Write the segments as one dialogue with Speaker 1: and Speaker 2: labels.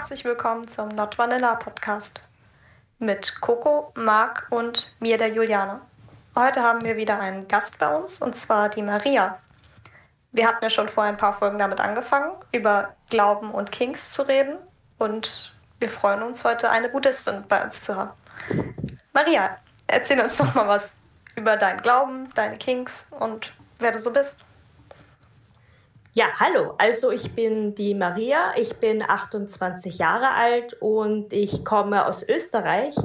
Speaker 1: Herzlich willkommen zum Not Vanilla Podcast mit Coco, Marc und mir, der Juliane. Heute haben wir wieder einen Gast bei uns und zwar die Maria. Wir hatten ja schon vor ein paar Folgen damit angefangen, über Glauben und Kings zu reden und wir freuen uns heute eine Buddhistin bei uns zu haben. Maria, erzähl uns doch mal was über deinen Glauben, deine Kings und wer du so bist.
Speaker 2: Ja, hallo. Also ich bin die Maria, ich bin 28 Jahre alt und ich komme aus Österreich.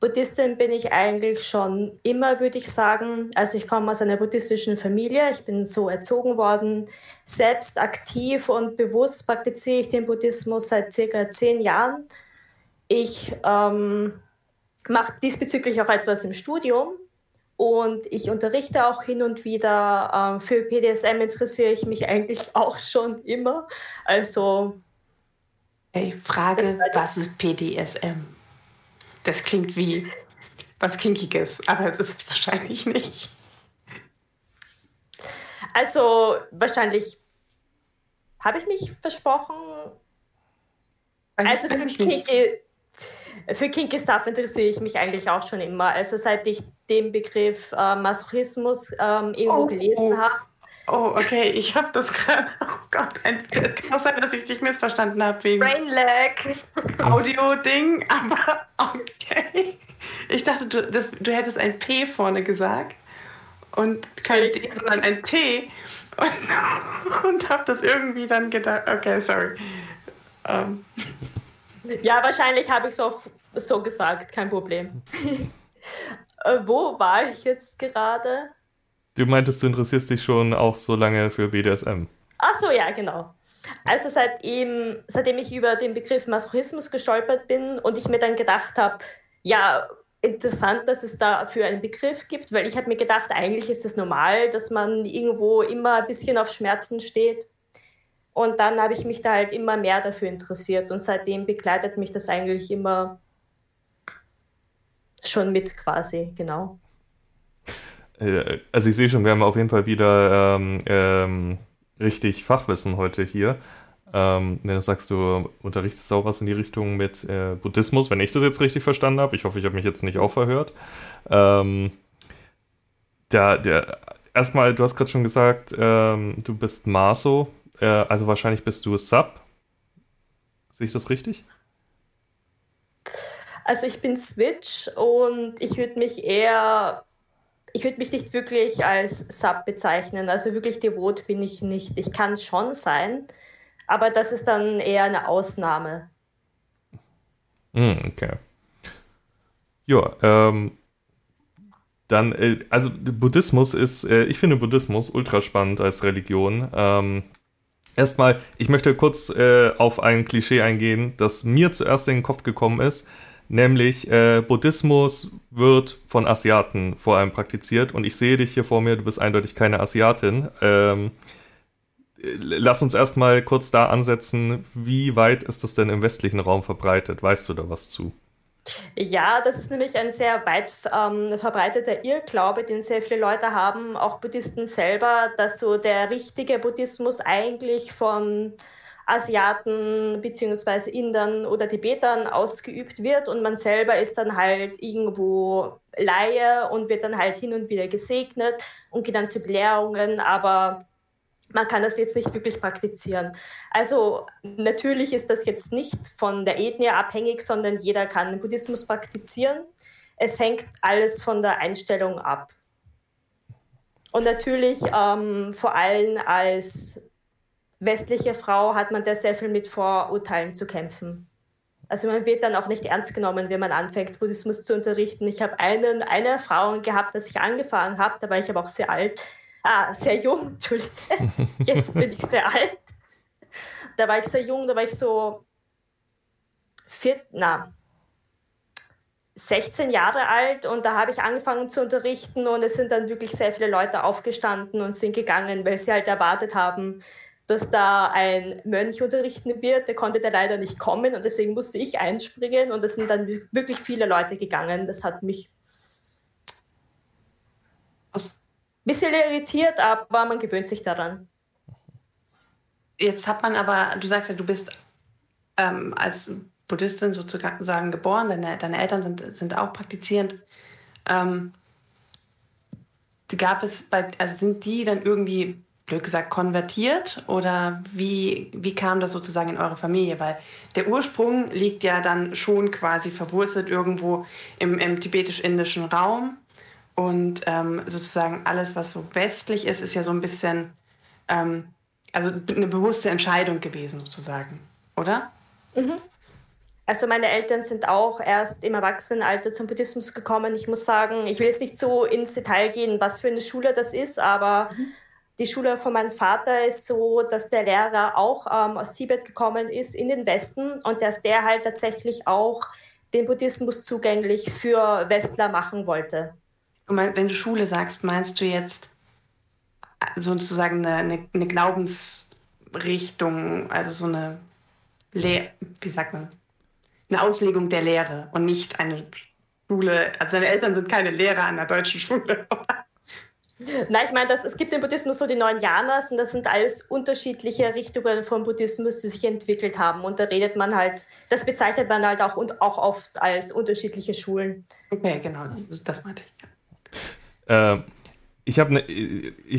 Speaker 2: Buddhistin bin ich eigentlich schon immer, würde ich sagen. Also ich komme aus einer buddhistischen Familie, ich bin so erzogen worden. Selbst aktiv und bewusst praktiziere ich den Buddhismus seit circa zehn Jahren. Ich ähm, mache diesbezüglich auch etwas im Studium und ich unterrichte auch hin und wieder. Ähm, für PDSM interessiere ich mich eigentlich auch schon immer. Also.
Speaker 3: Hey, Frage, was ist PDSM? Das klingt wie was Kinkiges, aber es ist wahrscheinlich nicht.
Speaker 2: Also, wahrscheinlich habe ich mich versprochen. Also, für Kinky, für Kinky Stuff interessiere ich mich eigentlich auch schon immer. Also seit ich den Begriff äh, Masochismus ähm, irgendwo oh, gelesen oh. habe.
Speaker 3: Oh, okay, ich habe das gerade. Oh Gott, ein, es kann auch sein, dass ich dich missverstanden habe wegen
Speaker 1: Brainlag.
Speaker 3: Audio-Ding, aber okay. Ich dachte, du, das, du hättest ein P vorne gesagt und kein D, sondern ein T und, und habe das irgendwie dann gedacht. Okay, sorry. Um.
Speaker 2: Ja, wahrscheinlich habe ich es auch so gesagt, kein Problem. äh, wo war ich jetzt gerade?
Speaker 4: Du meintest, du interessierst dich schon auch so lange für BDSM.
Speaker 2: Ach so, ja, genau. Also seitdem, seitdem ich über den Begriff Masochismus gestolpert bin und ich mir dann gedacht habe, ja, interessant, dass es dafür einen Begriff gibt, weil ich habe mir gedacht, eigentlich ist es normal, dass man irgendwo immer ein bisschen auf Schmerzen steht. Und dann habe ich mich da halt immer mehr dafür interessiert und seitdem begleitet mich das eigentlich immer schon mit quasi, genau.
Speaker 4: Äh, also ich sehe schon, wir haben auf jeden Fall wieder ähm, ähm, richtig Fachwissen heute hier. Ähm, wenn du sagst, du unterrichtest auch was in die Richtung mit äh, Buddhismus, wenn ich das jetzt richtig verstanden habe. Ich hoffe, ich habe mich jetzt nicht auch verhört. Ähm, der, der, erstmal, du hast gerade schon gesagt, ähm, du bist Maso. Äh, also wahrscheinlich bist du Sub. Sehe ich das richtig?
Speaker 2: Also ich bin Switch und ich würde mich eher, ich würde mich nicht wirklich als Sub bezeichnen. Also wirklich devot bin ich nicht. Ich kann es schon sein, aber das ist dann eher eine Ausnahme.
Speaker 4: Mm, okay. Ja, ähm, dann, äh, also Buddhismus ist, äh, ich finde Buddhismus ultra spannend als Religion. Ähm, Erstmal, ich möchte kurz äh, auf ein Klischee eingehen, das mir zuerst in den Kopf gekommen ist, nämlich äh, Buddhismus wird von Asiaten vor allem praktiziert und ich sehe dich hier vor mir, du bist eindeutig keine Asiatin. Ähm, lass uns erstmal kurz da ansetzen, wie weit ist das denn im westlichen Raum verbreitet? Weißt du da was zu?
Speaker 2: Ja, das ist nämlich ein sehr weit ähm, verbreiteter Irrglaube, den sehr viele Leute haben, auch Buddhisten selber, dass so der richtige Buddhismus eigentlich von Asiaten bzw. Indern oder Tibetern ausgeübt wird und man selber ist dann halt irgendwo Laie und wird dann halt hin und wieder gesegnet und geht dann zu Belehrungen, aber man kann das jetzt nicht wirklich praktizieren. Also natürlich ist das jetzt nicht von der Ethnie abhängig, sondern jeder kann Buddhismus praktizieren. Es hängt alles von der Einstellung ab. Und natürlich ähm, vor allem als westliche Frau hat man da sehr viel mit Vorurteilen zu kämpfen. Also man wird dann auch nicht ernst genommen, wenn man anfängt, Buddhismus zu unterrichten. Ich habe eine Erfahrung gehabt, dass ich angefangen habe, da war ich aber auch sehr alt, ah, sehr jung, Entschuldigung, jetzt bin ich sehr alt. Da war ich sehr jung, da war ich so vier, na, 16 Jahre alt und da habe ich angefangen zu unterrichten und es sind dann wirklich sehr viele Leute aufgestanden und sind gegangen, weil sie halt erwartet haben, dass da ein Mönch unterrichten wird. Der konnte da leider nicht kommen und deswegen musste ich einspringen und es sind dann wirklich viele Leute gegangen. Das hat mich bisschen irritiert, aber man gewöhnt sich daran.
Speaker 3: Jetzt hat man aber, du sagst ja, du bist ähm, als Buddhistin sozusagen geboren, deine, deine Eltern sind, sind auch praktizierend. Ähm, gab es bei, also sind die dann irgendwie, blöd gesagt, konvertiert oder wie, wie kam das sozusagen in eure Familie? Weil der Ursprung liegt ja dann schon quasi verwurzelt irgendwo im, im tibetisch-indischen Raum und ähm, sozusagen alles, was so westlich ist, ist ja so ein bisschen, ähm, also eine bewusste Entscheidung gewesen sozusagen, oder?
Speaker 2: Mhm. Also meine Eltern sind auch erst im Erwachsenenalter zum Buddhismus gekommen. Ich muss sagen, ich will jetzt nicht so ins Detail gehen, was für eine Schule das ist, aber mhm. die Schule von meinem Vater ist so, dass der Lehrer auch ähm, aus Tibet gekommen ist in den Westen und dass der halt tatsächlich auch den Buddhismus zugänglich für Westler machen wollte.
Speaker 3: Wenn du Schule sagst, meinst du jetzt äh, sozusagen eine, eine, eine Glaubensrichtung, also so eine Le wie sagt man, eine Auslegung der Lehre und nicht eine Schule. Also seine Eltern sind keine Lehrer an der deutschen Schule.
Speaker 2: Nein, ich meine, es gibt im Buddhismus so die neun Yanas und das sind alles unterschiedliche Richtungen vom Buddhismus, die sich entwickelt haben. Und da redet man halt, das bezeichnet man halt auch, und auch oft als unterschiedliche Schulen.
Speaker 3: Okay, genau, das, das meinte ich.
Speaker 4: Äh, ich habe eine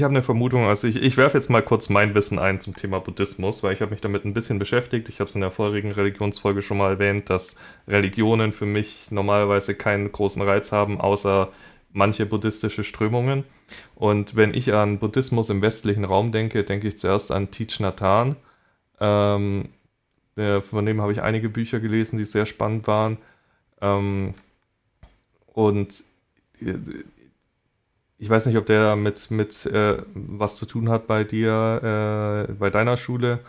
Speaker 4: hab ne Vermutung, also ich, ich werfe jetzt mal kurz mein Wissen ein zum Thema Buddhismus, weil ich habe mich damit ein bisschen beschäftigt. Ich habe es in der vorigen Religionsfolge schon mal erwähnt, dass Religionen für mich normalerweise keinen großen Reiz haben, außer manche buddhistische Strömungen. Und wenn ich an Buddhismus im westlichen Raum denke, denke ich zuerst an Thich Nhat Hanh. Ähm, von dem habe ich einige Bücher gelesen, die sehr spannend waren. Ähm, und ich weiß nicht, ob der mit, mit äh, was zu tun hat bei dir, äh, bei deiner Schule.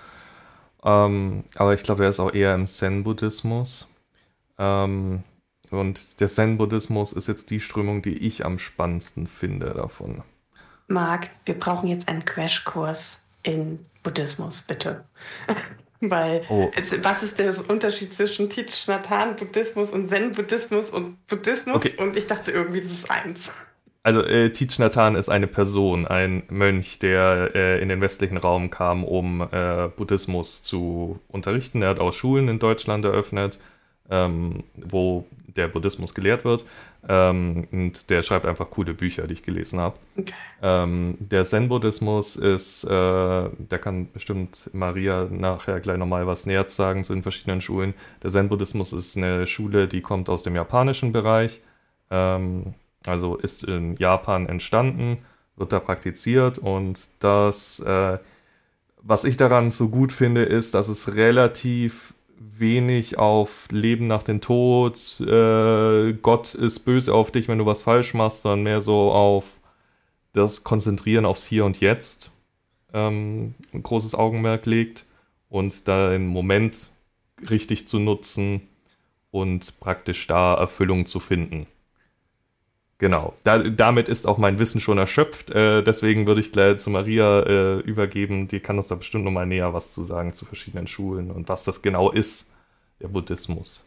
Speaker 4: Ähm, aber ich glaube, er ist auch eher im Zen-Buddhismus. Ähm, und der Zen-Buddhismus ist jetzt die Strömung, die ich am spannendsten finde davon.
Speaker 3: Marc, wir brauchen jetzt einen Crashkurs in Buddhismus, bitte. Weil, oh. was ist der Unterschied zwischen Thich Nhat Hanh Buddhismus und Zen-Buddhismus und Buddhismus? Okay. Und ich dachte irgendwie, das ist eins.
Speaker 4: Also äh, Thich Nhat Hanh ist eine Person, ein Mönch, der äh, in den westlichen Raum kam, um äh, Buddhismus zu unterrichten. Er hat auch Schulen in Deutschland eröffnet, ähm, wo der Buddhismus gelehrt wird. Ähm, und der schreibt einfach coole Bücher, die ich gelesen habe. Okay. Ähm, der Zen-Buddhismus ist, äh, da kann bestimmt Maria nachher gleich nochmal was näher sagen zu den verschiedenen Schulen. Der Zen-Buddhismus ist eine Schule, die kommt aus dem japanischen Bereich. Ähm, also ist in Japan entstanden, wird da praktiziert und das, äh, was ich daran so gut finde, ist, dass es relativ wenig auf Leben nach dem Tod, äh, Gott ist böse auf dich, wenn du was falsch machst, sondern mehr so auf das Konzentrieren aufs Hier und Jetzt ähm, ein großes Augenmerk legt und da den Moment richtig zu nutzen und praktisch da Erfüllung zu finden. Genau, da, damit ist auch mein Wissen schon erschöpft. Äh, deswegen würde ich gleich zu Maria äh, übergeben. Die kann uns da bestimmt nochmal näher was zu sagen zu verschiedenen Schulen und was das genau ist, der Buddhismus.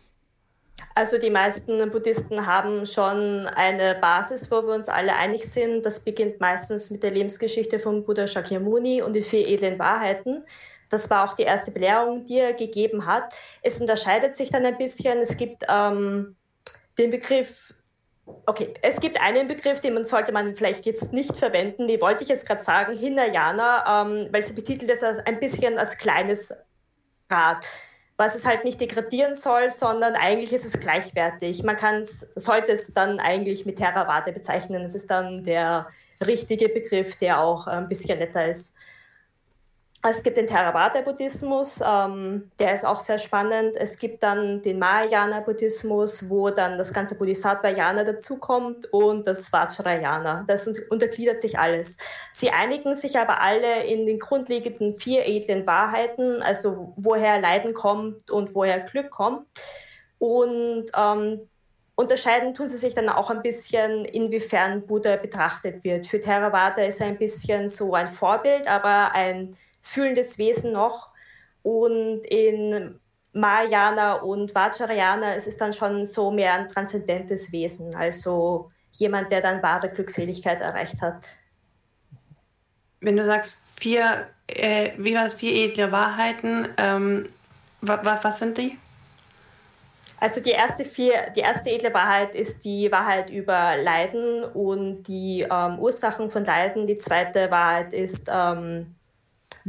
Speaker 2: Also die meisten Buddhisten haben schon eine Basis, wo wir uns alle einig sind. Das beginnt meistens mit der Lebensgeschichte von Buddha Shakyamuni und die vier edlen Wahrheiten. Das war auch die erste Belehrung, die er gegeben hat. Es unterscheidet sich dann ein bisschen. Es gibt ähm, den Begriff Okay, es gibt einen Begriff, den man sollte man vielleicht jetzt nicht verwenden, den wollte ich jetzt gerade sagen, Hinayana, ähm, weil sie betitelt es als, ein bisschen als kleines Rad, was es halt nicht degradieren soll, sondern eigentlich ist es gleichwertig. Man kann sollte es dann eigentlich mit Theravada bezeichnen. Das ist dann der richtige Begriff, der auch ein bisschen netter ist. Es gibt den Theravada-Buddhismus, ähm, der ist auch sehr spannend. Es gibt dann den Mahayana-Buddhismus, wo dann das ganze Bodhisattvayana dazukommt und das Vajrayana. Das untergliedert sich alles. Sie einigen sich aber alle in den grundlegenden vier edlen Wahrheiten, also woher Leiden kommt und woher Glück kommt. Und ähm, unterscheiden tun sie sich dann auch ein bisschen, inwiefern Buddha betrachtet wird. Für Theravada ist er ein bisschen so ein Vorbild, aber ein fühlendes Wesen noch. Und in Mahayana und Vajrayana ist es dann schon so mehr ein transzendentes Wesen, also jemand, der dann wahre Glückseligkeit erreicht hat.
Speaker 3: Wenn du sagst, vier, äh, wie war es, vier edle Wahrheiten, ähm, Was, was, was sind die?
Speaker 2: Also die erste vier, die erste edle Wahrheit ist die Wahrheit über Leiden und die ähm, Ursachen von Leiden. Die zweite Wahrheit ist, ähm,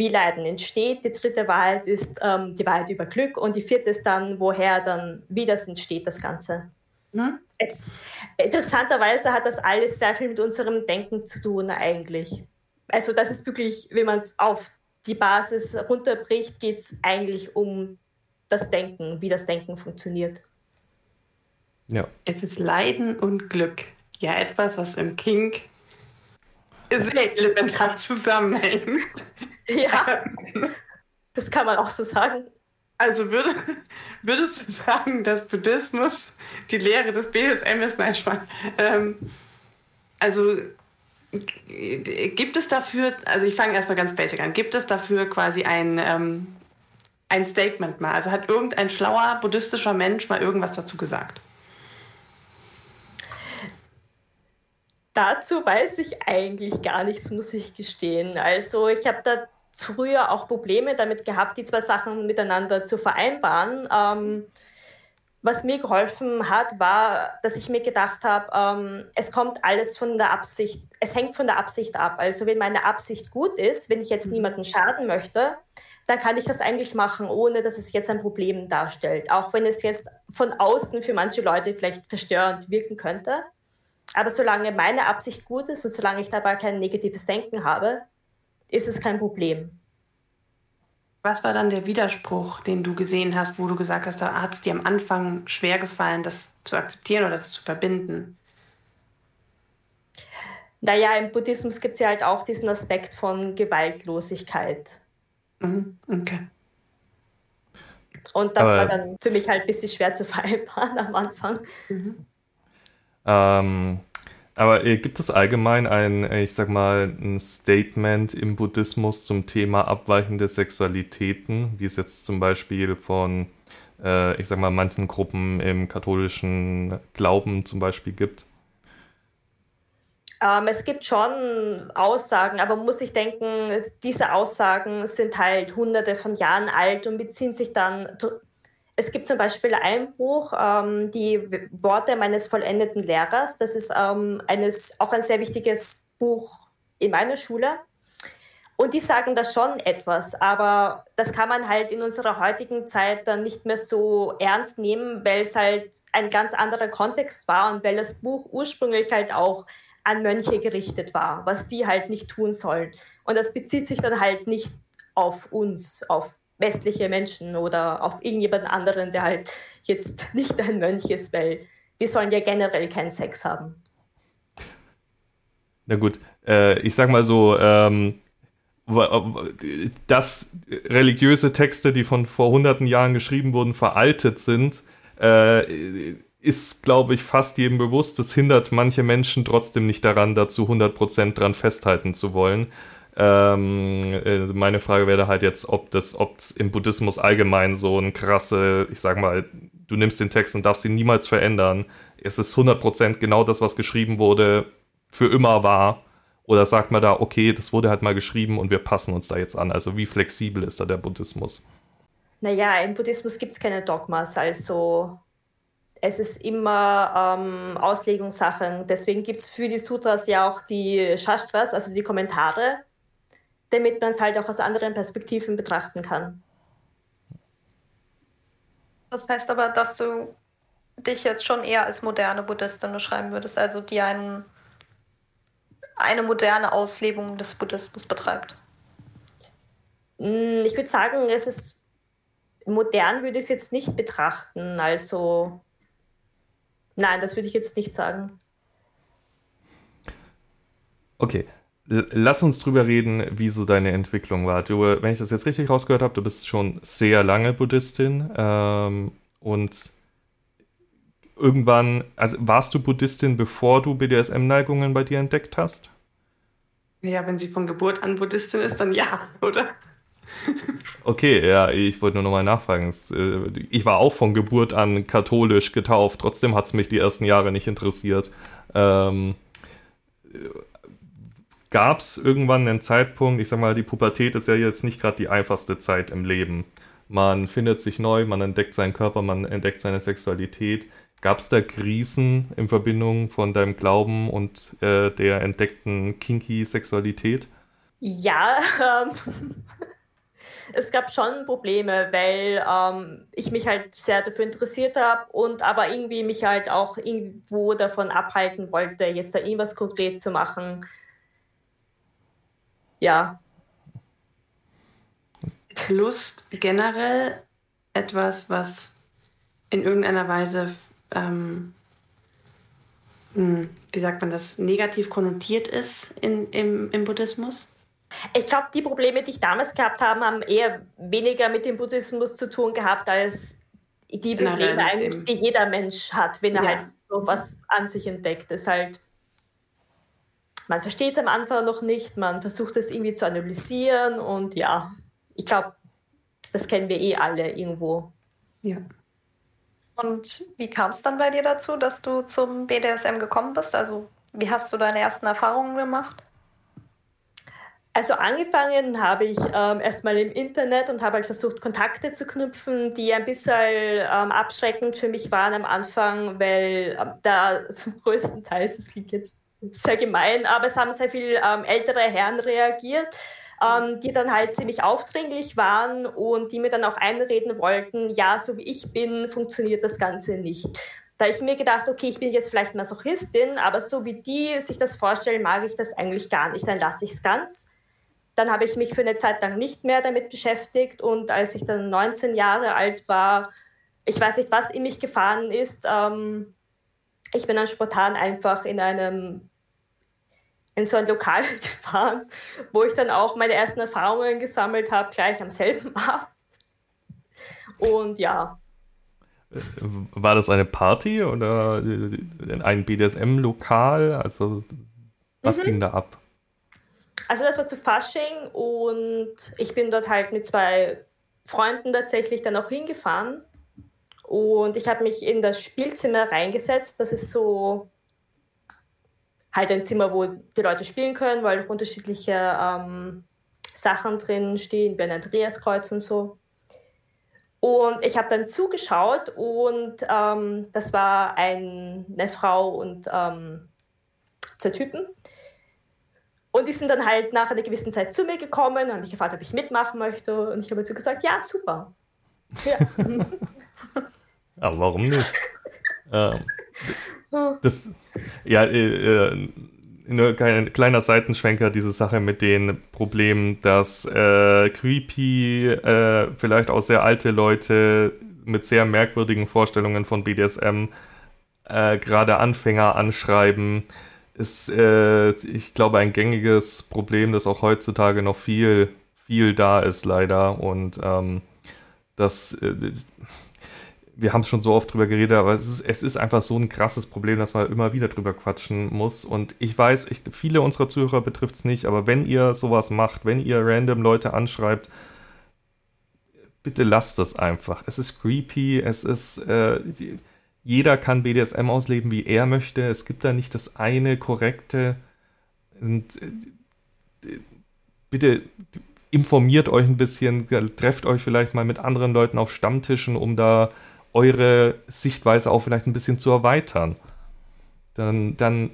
Speaker 2: wie Leiden entsteht. Die dritte Wahrheit ist ähm, die Wahrheit über Glück und die vierte ist dann, woher dann, wie das entsteht, das Ganze. Hm? Es, interessanterweise hat das alles sehr viel mit unserem Denken zu tun eigentlich. Also das ist wirklich, wenn man es auf die Basis runterbricht, geht es eigentlich um das Denken, wie das Denken funktioniert.
Speaker 3: Ja. Es ist Leiden und Glück. Ja, etwas, was im Kink sehr elementar zusammenhängt.
Speaker 2: Ja, das kann man auch so sagen.
Speaker 3: Also würde, würdest du sagen, dass Buddhismus die Lehre des BSM ist? Nein, Schwein. Ähm, also gibt es dafür, also ich fange erstmal ganz basic an, gibt es dafür quasi ein, ähm, ein Statement mal? Also hat irgendein schlauer buddhistischer Mensch mal irgendwas dazu gesagt?
Speaker 2: Dazu weiß ich eigentlich gar nichts, muss ich gestehen. Also ich habe da früher auch Probleme damit gehabt, die zwei Sachen miteinander zu vereinbaren. Ähm, was mir geholfen hat, war, dass ich mir gedacht habe, ähm, es kommt alles von der Absicht, es hängt von der Absicht ab. Also wenn meine Absicht gut ist, wenn ich jetzt mhm. niemanden schaden möchte, dann kann ich das eigentlich machen, ohne dass es jetzt ein Problem darstellt. Auch wenn es jetzt von außen für manche Leute vielleicht verstörend wirken könnte. Aber solange meine Absicht gut ist und solange ich dabei kein negatives Denken habe, ist es kein Problem.
Speaker 3: Was war dann der Widerspruch, den du gesehen hast, wo du gesagt hast, da hat es dir am Anfang schwer gefallen, das zu akzeptieren oder das zu verbinden?
Speaker 2: Naja, im Buddhismus gibt es ja halt auch diesen Aspekt von Gewaltlosigkeit.
Speaker 3: Mhm, okay.
Speaker 2: Und das Aber war dann für mich halt ein bisschen schwer zu vereinbaren am Anfang. Mhm.
Speaker 4: Ähm, aber äh, gibt es allgemein ein, äh, ich sag mal, ein Statement im Buddhismus zum Thema abweichende Sexualitäten, wie es jetzt zum Beispiel von, äh, ich sag mal, manchen Gruppen im katholischen Glauben zum Beispiel gibt?
Speaker 2: Ähm, es gibt schon Aussagen, aber man muss sich denken, diese Aussagen sind halt hunderte von Jahren alt und beziehen sich dann es gibt zum Beispiel ein Buch, ähm, die Worte meines vollendeten Lehrers. Das ist ähm, eines, auch ein sehr wichtiges Buch in meiner Schule. Und die sagen da schon etwas, aber das kann man halt in unserer heutigen Zeit dann nicht mehr so ernst nehmen, weil es halt ein ganz anderer Kontext war und weil das Buch ursprünglich halt auch an Mönche gerichtet war, was die halt nicht tun sollen. Und das bezieht sich dann halt nicht auf uns, auf westliche Menschen oder auf irgendjemand anderen, der halt jetzt nicht ein Mönch ist, weil die sollen ja generell keinen Sex haben.
Speaker 4: Na gut, äh, ich sag mal so, ähm, dass religiöse Texte, die von vor hunderten Jahren geschrieben wurden, veraltet sind, äh, ist, glaube ich, fast jedem bewusst. Das hindert manche Menschen trotzdem nicht daran, dazu 100% dran festhalten zu wollen. Ähm, äh, meine Frage wäre halt jetzt, ob das, ob im Buddhismus allgemein so ein krasse, ich sag mal, du nimmst den Text und darfst ihn niemals verändern. Es ist 100% genau das, was geschrieben wurde, für immer war. Oder sagt man da, okay, das wurde halt mal geschrieben und wir passen uns da jetzt an. Also wie flexibel ist da der Buddhismus?
Speaker 2: Naja, im Buddhismus gibt es keine Dogmas, also es ist immer ähm, Auslegungssachen. Deswegen gibt es für die Sutras ja auch die Shastras, also die Kommentare, damit man es halt auch aus anderen Perspektiven betrachten kann.
Speaker 1: Das heißt aber, dass du dich jetzt schon eher als moderne Buddhistin beschreiben würdest, also die einen, eine moderne Auslebung des Buddhismus betreibt.
Speaker 2: Hm, ich würde sagen, es ist modern würde ich es jetzt nicht betrachten. Also nein, das würde ich jetzt nicht sagen.
Speaker 4: Okay, Lass uns drüber reden, wie so deine Entwicklung war. Du, wenn ich das jetzt richtig rausgehört habe, du bist schon sehr lange Buddhistin ähm, und irgendwann, also warst du Buddhistin, bevor du BDSM-Neigungen bei dir entdeckt hast?
Speaker 3: Ja, wenn sie von Geburt an Buddhistin ist, dann ja, oder?
Speaker 4: Okay, ja, ich wollte nur nochmal nachfragen. Äh, ich war auch von Geburt an katholisch getauft, trotzdem hat es mich die ersten Jahre nicht interessiert. Ähm, gab es irgendwann einen Zeitpunkt, ich sag mal, die Pubertät ist ja jetzt nicht gerade die einfachste Zeit im Leben. man findet sich neu, man entdeckt seinen Körper, man entdeckt seine Sexualität. Gab es da Krisen in Verbindung von deinem Glauben und äh, der entdeckten kinky Sexualität?
Speaker 2: Ja, ähm, es gab schon Probleme, weil ähm, ich mich halt sehr dafür interessiert habe und aber irgendwie mich halt auch irgendwo davon abhalten wollte, jetzt da irgendwas konkret zu machen. Ja.
Speaker 3: Lust generell etwas, was in irgendeiner Weise ähm, hm, wie sagt man das, negativ konnotiert ist in, im, im Buddhismus?
Speaker 2: Ich glaube, die Probleme, die ich damals gehabt habe, haben eher weniger mit dem Buddhismus zu tun gehabt, als die Probleme, die jeder Mensch hat, wenn er ja. halt so was an sich entdeckt. Das ist halt, man versteht es am Anfang noch nicht, man versucht es irgendwie zu analysieren und ja, ich glaube, das kennen wir eh alle irgendwo.
Speaker 1: Ja. Und wie kam es dann bei dir dazu, dass du zum BDSM gekommen bist? Also, wie hast du deine ersten Erfahrungen gemacht?
Speaker 2: Also angefangen habe ich ähm, erstmal im Internet und habe halt versucht, Kontakte zu knüpfen, die ein bisschen ähm, abschreckend für mich waren am Anfang, weil ähm, da zum größten Teil, das klingt jetzt sehr gemein, aber es haben sehr viele ähm, ältere Herren reagiert, ähm, die dann halt ziemlich aufdringlich waren und die mir dann auch einreden wollten, ja, so wie ich bin, funktioniert das Ganze nicht. Da ich mir gedacht, okay, ich bin jetzt vielleicht Masochistin, aber so wie die sich das vorstellen, mag ich das eigentlich gar nicht, dann lasse ich es ganz. Dann habe ich mich für eine Zeit lang nicht mehr damit beschäftigt und als ich dann 19 Jahre alt war, ich weiß nicht, was in mich gefahren ist. Ähm, ich bin dann spontan einfach in einem in so ein Lokal gefahren, wo ich dann auch meine ersten Erfahrungen gesammelt habe, gleich am selben Abend. Und ja.
Speaker 4: War das eine Party oder ein BDSM-Lokal? Also, was mhm. ging da ab?
Speaker 2: Also das war zu Fasching und ich bin dort halt mit zwei Freunden tatsächlich dann auch hingefahren. Und ich habe mich in das Spielzimmer reingesetzt. Das ist so halt ein Zimmer, wo die Leute spielen können, weil unterschiedliche ähm, Sachen drin stehen, wie ein Andreaskreuz und so. Und ich habe dann zugeschaut und ähm, das war ein, eine Frau und ähm, zwei Typen. Und die sind dann halt nach einer gewissen Zeit zu mir gekommen und haben mich gefragt, ob ich mitmachen möchte. Und ich habe dazu gesagt, ja, super. Ja.
Speaker 4: Aber warum nicht? ähm, das, ja, äh, äh nur ein kleiner Seitenschwenker, diese Sache mit den Problemen, dass äh, creepy, äh, vielleicht auch sehr alte Leute mit sehr merkwürdigen Vorstellungen von BDSM äh, gerade Anfänger anschreiben ist, äh, ich glaube, ein gängiges Problem, das auch heutzutage noch viel, viel da ist, leider. Und ähm, das, wir haben es schon so oft drüber geredet, aber es ist, es ist einfach so ein krasses Problem, dass man immer wieder drüber quatschen muss. Und ich weiß, ich, viele unserer Zuhörer betrifft es nicht, aber wenn ihr sowas macht, wenn ihr random Leute anschreibt, bitte lasst es einfach. Es ist creepy, es ist. Äh, jeder kann BDSM ausleben, wie er möchte. Es gibt da nicht das eine korrekte. Und äh, bitte informiert euch ein bisschen, trefft euch vielleicht mal mit anderen Leuten auf Stammtischen, um da eure Sichtweise auch vielleicht ein bisschen zu erweitern. Dann, dann,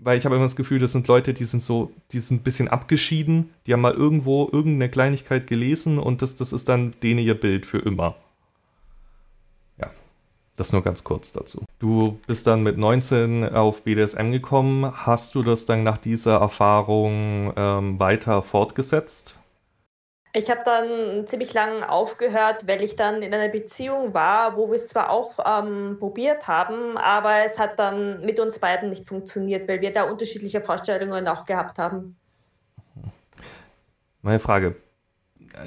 Speaker 4: weil ich habe immer das Gefühl, das sind Leute, die sind so, die sind ein bisschen abgeschieden, die haben mal irgendwo irgendeine Kleinigkeit gelesen und das, das ist dann denen ihr Bild für immer. Das nur ganz kurz dazu. Du bist dann mit 19 auf BDSM gekommen. Hast du das dann nach dieser Erfahrung ähm, weiter fortgesetzt?
Speaker 2: Ich habe dann ziemlich lang aufgehört, weil ich dann in einer Beziehung war, wo wir es zwar auch ähm, probiert haben, aber es hat dann mit uns beiden nicht funktioniert, weil wir da unterschiedliche Vorstellungen auch gehabt haben.
Speaker 4: Meine Frage.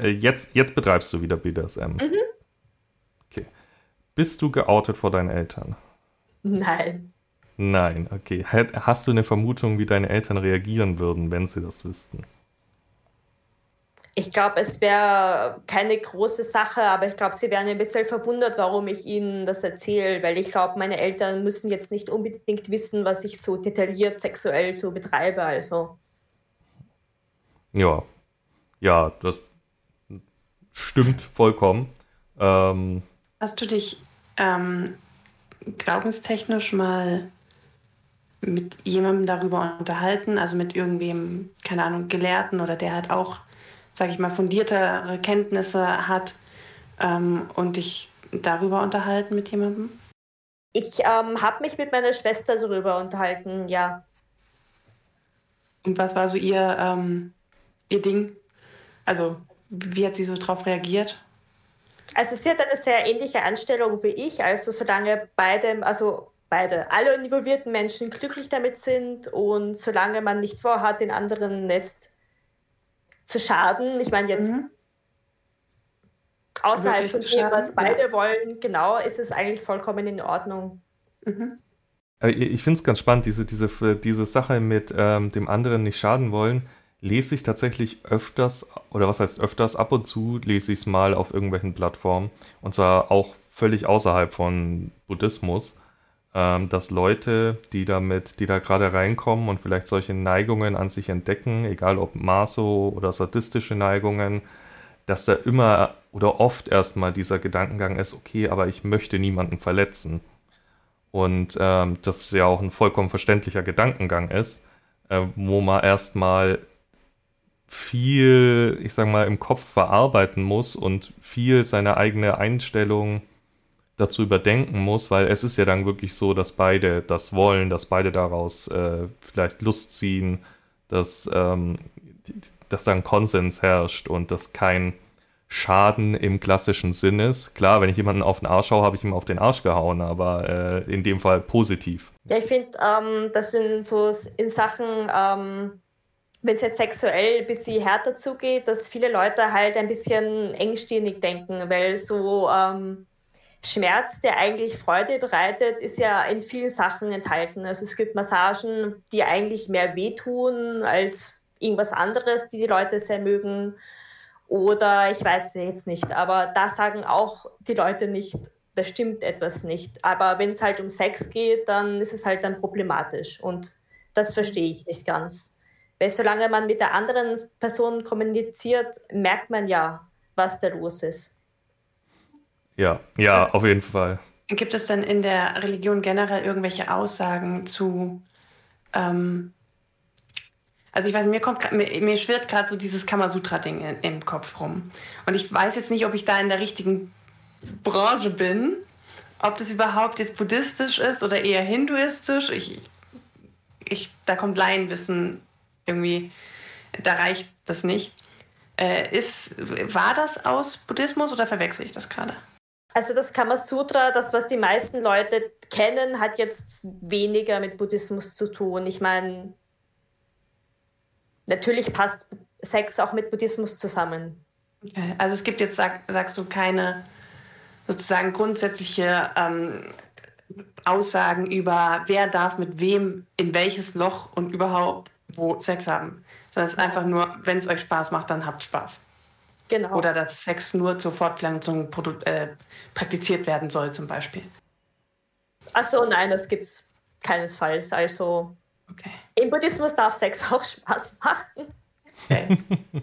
Speaker 4: Äh, jetzt, jetzt betreibst du wieder BDSM. Mhm. Bist du geoutet vor deinen Eltern?
Speaker 2: Nein.
Speaker 4: Nein, okay. Hast du eine Vermutung, wie deine Eltern reagieren würden, wenn sie das wüssten?
Speaker 2: Ich glaube, es wäre keine große Sache, aber ich glaube, sie wären ein bisschen verwundert, warum ich ihnen das erzähle, weil ich glaube, meine Eltern müssen jetzt nicht unbedingt wissen, was ich so detailliert sexuell so betreibe, also.
Speaker 4: Ja, ja, das stimmt vollkommen. Ähm,
Speaker 3: Hast du dich ähm, glaubenstechnisch mal mit jemandem darüber unterhalten, also mit irgendwem, keine Ahnung, Gelehrten oder der halt auch, sage ich mal, fundiertere Kenntnisse hat ähm, und dich darüber unterhalten mit jemandem?
Speaker 2: Ich ähm, habe mich mit meiner Schwester darüber unterhalten, ja.
Speaker 3: Und was war so ihr, ähm, ihr Ding? Also, wie hat sie so darauf reagiert?
Speaker 2: Also sie hat eine sehr ähnliche Anstellung wie ich, also solange beide, also beide, alle involvierten Menschen glücklich damit sind und solange man nicht vorhat, den anderen jetzt zu schaden, ich meine jetzt mhm. außerhalb von dem, was beide ja. wollen, genau, ist es eigentlich vollkommen in Ordnung.
Speaker 4: Mhm. Ich finde es ganz spannend, diese, diese, diese Sache mit ähm, dem anderen nicht schaden wollen lese ich tatsächlich öfters, oder was heißt öfters, ab und zu lese ich es mal auf irgendwelchen Plattformen. Und zwar auch völlig außerhalb von Buddhismus, dass Leute, die damit, die da gerade reinkommen und vielleicht solche Neigungen an sich entdecken, egal ob Maso oder sadistische Neigungen, dass da immer oder oft erstmal dieser Gedankengang ist, okay, aber ich möchte niemanden verletzen. Und ähm, das ja auch ein vollkommen verständlicher Gedankengang ist, äh, wo man erstmal viel, ich sag mal, im Kopf verarbeiten muss und viel seine eigene Einstellung dazu überdenken muss, weil es ist ja dann wirklich so, dass beide das wollen, dass beide daraus äh, vielleicht Lust ziehen, dass, ähm, dass da Konsens herrscht und dass kein Schaden im klassischen Sinn ist. Klar, wenn ich jemanden auf den Arsch haue, habe ich ihm auf den Arsch gehauen, aber äh, in dem Fall positiv.
Speaker 2: Ja, ich finde, ähm, das sind so in Sachen ähm, wenn es jetzt sexuell ein bisschen härter zugeht, dass viele Leute halt ein bisschen engstirnig denken, weil so ähm, Schmerz, der eigentlich Freude bereitet, ist ja in vielen Sachen enthalten. Also es gibt Massagen, die eigentlich mehr wehtun als irgendwas anderes, die die Leute sehr mögen. Oder ich weiß jetzt nicht, aber da sagen auch die Leute nicht, da stimmt etwas nicht. Aber wenn es halt um Sex geht, dann ist es halt dann problematisch und das verstehe ich nicht ganz. Weil solange man mit der anderen Person kommuniziert, merkt man ja, was da los ist.
Speaker 4: Ja, ja, was, auf jeden Fall.
Speaker 3: Gibt es denn in der Religion generell irgendwelche Aussagen zu, ähm, also ich weiß, mir kommt mir, mir schwirrt gerade so dieses Kamasutra-Ding im Kopf rum. Und ich weiß jetzt nicht, ob ich da in der richtigen Branche bin, ob das überhaupt jetzt buddhistisch ist oder eher hinduistisch. Ich, ich, da kommt Laienwissen irgendwie, da reicht das nicht. Äh, ist, war das aus Buddhismus oder verwechsel ich das gerade?
Speaker 2: Also das Kamasutra, das, was die meisten Leute kennen, hat jetzt weniger mit Buddhismus zu tun. Ich meine, natürlich passt Sex auch mit Buddhismus zusammen.
Speaker 3: Okay. Also es gibt jetzt, sag, sagst du, keine sozusagen grundsätzliche ähm, Aussagen über, wer darf mit wem in welches Loch und überhaupt wo Sex haben. Sondern es ist einfach nur, wenn es euch Spaß macht, dann habt Spaß. Genau. Oder dass Sex nur zur Fortpflanzung äh, praktiziert werden soll, zum Beispiel.
Speaker 2: Achso, nein, das gibt es keinesfalls. Also okay. im Buddhismus darf Sex auch Spaß machen. Okay.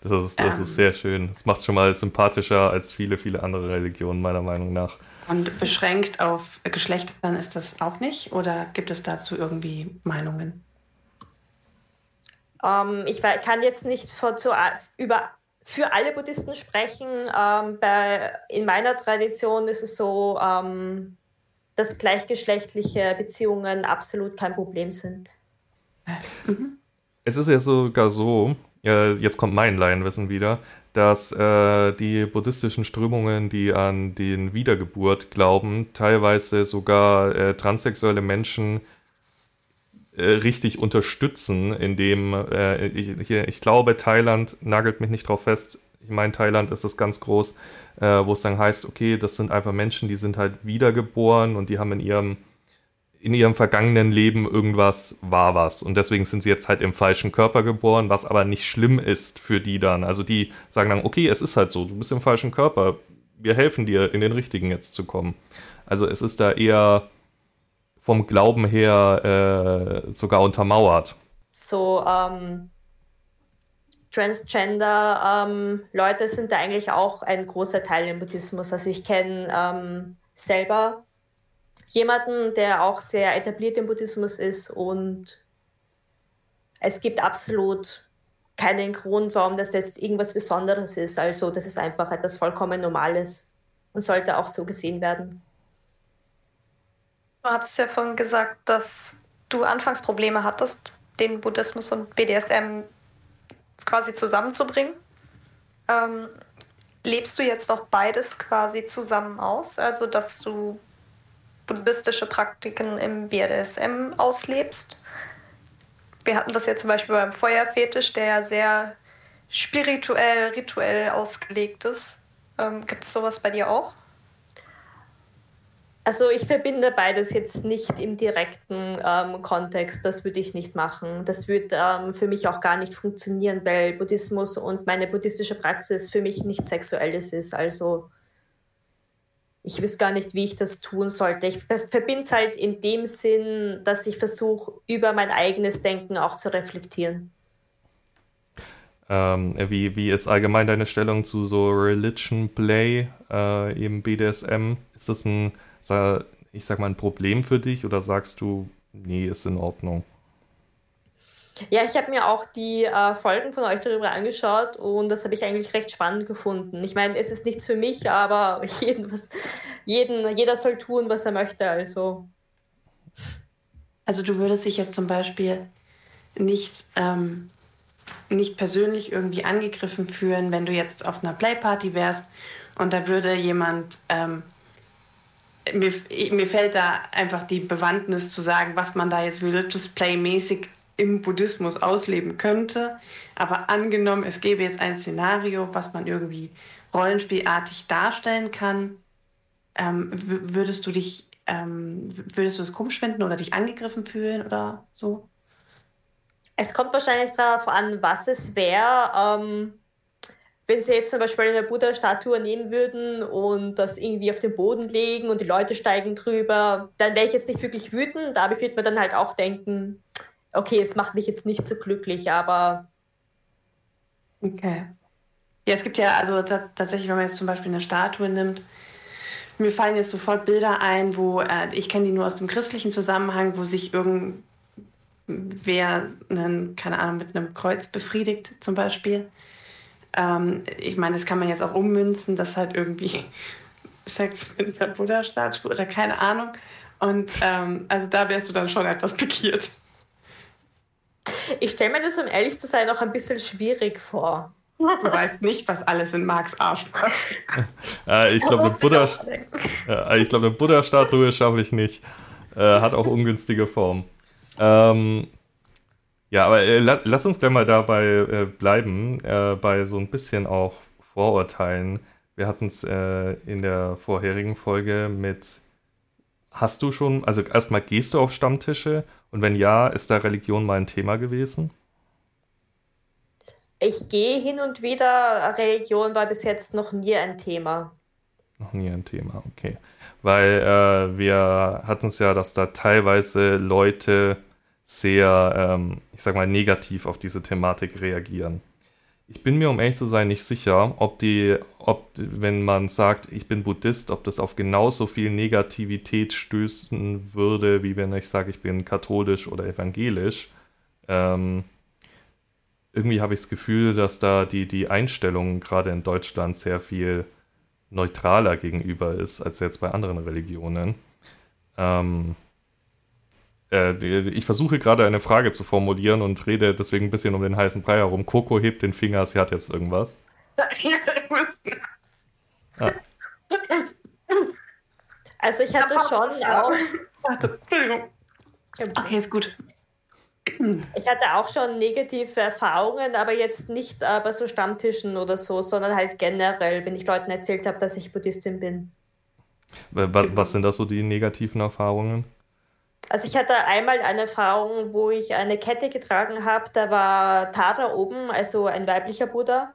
Speaker 4: das ist, das ähm. ist sehr schön. Das macht es schon mal sympathischer als viele, viele andere Religionen, meiner Meinung nach.
Speaker 3: Und beschränkt auf Geschlechtern ist das auch nicht? Oder gibt es dazu irgendwie Meinungen?
Speaker 2: Ähm, ich kann jetzt nicht für, zu, über, für alle Buddhisten sprechen. Ähm, bei, in meiner Tradition ist es so, ähm, dass gleichgeschlechtliche Beziehungen absolut kein Problem sind.
Speaker 4: Es ist ja sogar so, äh, jetzt kommt mein Laienwissen wieder, dass äh, die buddhistischen Strömungen, die an den Wiedergeburt glauben, teilweise sogar äh, transsexuelle Menschen richtig unterstützen, indem äh, ich, hier, ich glaube, Thailand nagelt mich nicht drauf fest. Ich meine, Thailand ist das ganz groß, äh, wo es dann heißt, okay, das sind einfach Menschen, die sind halt wiedergeboren und die haben in ihrem in ihrem vergangenen Leben irgendwas war was und deswegen sind sie jetzt halt im falschen Körper geboren, was aber nicht schlimm ist für die dann. Also die sagen dann, okay, es ist halt so, du bist im falschen Körper, wir helfen dir, in den richtigen jetzt zu kommen. Also es ist da eher vom Glauben her äh, sogar untermauert.
Speaker 2: So, ähm, Transgender-Leute ähm, sind da eigentlich auch ein großer Teil im Buddhismus. Also ich kenne ähm, selber jemanden, der auch sehr etabliert im Buddhismus ist und es gibt absolut keinen Grund, warum das jetzt irgendwas Besonderes ist. Also das ist einfach etwas vollkommen Normales und sollte auch so gesehen werden.
Speaker 1: Du hattest ja vorhin gesagt, dass du anfangs Probleme hattest, den Buddhismus und BDSM quasi zusammenzubringen. Ähm, lebst du jetzt auch beides quasi zusammen aus? Also, dass du buddhistische Praktiken im BDSM auslebst? Wir hatten das ja zum Beispiel beim Feuerfetisch, der ja sehr spirituell, rituell ausgelegt ist. Ähm, Gibt es sowas bei dir auch?
Speaker 2: Also ich verbinde beides jetzt nicht im direkten ähm, Kontext, das würde ich nicht machen. Das würde ähm, für mich auch gar nicht funktionieren, weil Buddhismus und meine buddhistische Praxis für mich nichts Sexuelles ist. Also ich wüsste gar nicht, wie ich das tun sollte. Ich verbinde es halt in dem Sinn, dass ich versuche, über mein eigenes Denken auch zu reflektieren.
Speaker 4: Ähm, wie, wie ist allgemein deine Stellung zu so Religion Play äh, im BDSM? Ist das ein ich sag mal, ein Problem für dich oder sagst du, nee, ist in Ordnung?
Speaker 2: Ja, ich habe mir auch die äh, Folgen von euch darüber angeschaut und das habe ich eigentlich recht spannend gefunden. Ich meine, es ist nichts für mich, aber jeden, was, jeden, jeder soll tun, was er möchte. Also.
Speaker 3: Also du würdest dich jetzt zum Beispiel nicht, ähm, nicht persönlich irgendwie angegriffen fühlen, wenn du jetzt auf einer Playparty wärst und da würde jemand ähm, mir, mir fällt da einfach die Bewandtnis zu sagen, was man da jetzt Religious Play-mäßig im Buddhismus ausleben könnte. Aber angenommen, es gäbe jetzt ein Szenario, was man irgendwie rollenspielartig darstellen kann, ähm, würdest du dich, ähm, würdest du es komisch finden oder dich angegriffen fühlen oder so?
Speaker 2: Es kommt wahrscheinlich darauf an, was es wäre. Ähm, wenn sie jetzt zum Beispiel eine Buddha-Statue nehmen würden und das irgendwie auf den Boden legen und die Leute steigen drüber, dann wäre ich jetzt nicht wirklich wütend, aber ich würde mir dann halt auch denken, okay, es macht mich jetzt nicht so glücklich, aber.
Speaker 3: Okay. Ja, es gibt ja, also tatsächlich, wenn man jetzt zum Beispiel eine Statue nimmt, mir fallen jetzt sofort Bilder ein, wo, äh, ich kenne die nur aus dem christlichen Zusammenhang, wo sich irgendwer, einen, keine Ahnung, mit einem Kreuz befriedigt zum Beispiel. Ähm, ich meine, das kann man jetzt auch ummünzen, dass halt irgendwie Sex mit der Buddha-Statue oder keine Ahnung. Und ähm, also da wärst du dann schon etwas pikiert.
Speaker 2: Ich stelle mir das, um ehrlich zu sein, auch ein bisschen schwierig vor.
Speaker 3: Du weißt nicht, was alles in Marks Arsch passt.
Speaker 4: äh, ich glaube, eine Buddha-Statue äh, glaub, Buddha schaffe ich nicht. Äh, hat auch ungünstige Form. Ähm, ja, aber äh, la lass uns gleich mal dabei äh, bleiben, äh, bei so ein bisschen auch Vorurteilen. Wir hatten es äh, in der vorherigen Folge mit, hast du schon, also erstmal gehst du auf Stammtische und wenn ja, ist da Religion mal ein Thema gewesen?
Speaker 2: Ich gehe hin und wieder, Religion war bis jetzt noch nie ein Thema.
Speaker 4: Noch nie ein Thema, okay. Weil äh, wir hatten es ja, dass da teilweise Leute sehr, ähm, ich sag mal, negativ auf diese Thematik reagieren. Ich bin mir, um ehrlich zu sein, nicht sicher, ob die, ob, wenn man sagt, ich bin Buddhist, ob das auf genauso viel Negativität stößen würde, wie wenn ich sage, ich bin katholisch oder evangelisch. Ähm, irgendwie habe ich das Gefühl, dass da die, die Einstellung gerade in Deutschland sehr viel neutraler gegenüber ist als jetzt bei anderen Religionen. Ähm, äh, ich versuche gerade eine Frage zu formulieren und rede deswegen ein bisschen um den heißen Brei herum. Coco hebt den Finger, sie hat jetzt irgendwas.
Speaker 2: Ah. Also ich hatte schon auch.
Speaker 3: Entschuldigung. Okay, ist gut.
Speaker 2: Ich hatte auch schon negative Erfahrungen, aber jetzt nicht äh, bei so Stammtischen oder so, sondern halt generell, wenn ich Leuten erzählt habe, dass ich Buddhistin bin.
Speaker 4: Was sind da so die negativen Erfahrungen?
Speaker 2: Also ich hatte einmal eine Erfahrung, wo ich eine Kette getragen habe, da war Tara oben, also ein weiblicher Buddha.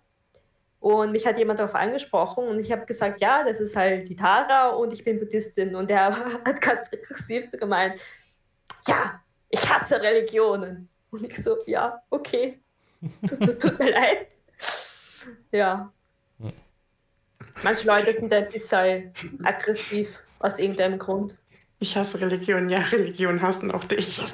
Speaker 2: Und mich hat jemand darauf angesprochen und ich habe gesagt, ja, das ist halt die Tara und ich bin Buddhistin. Und er hat ganz aggressiv so gemeint, ja, ich hasse Religionen. Und ich so, ja, okay. tut, tut mir leid. Ja. Manche Leute sind ein bisschen aggressiv aus irgendeinem Grund.
Speaker 3: Ich hasse Religion, ja, Religion hassen auch dich.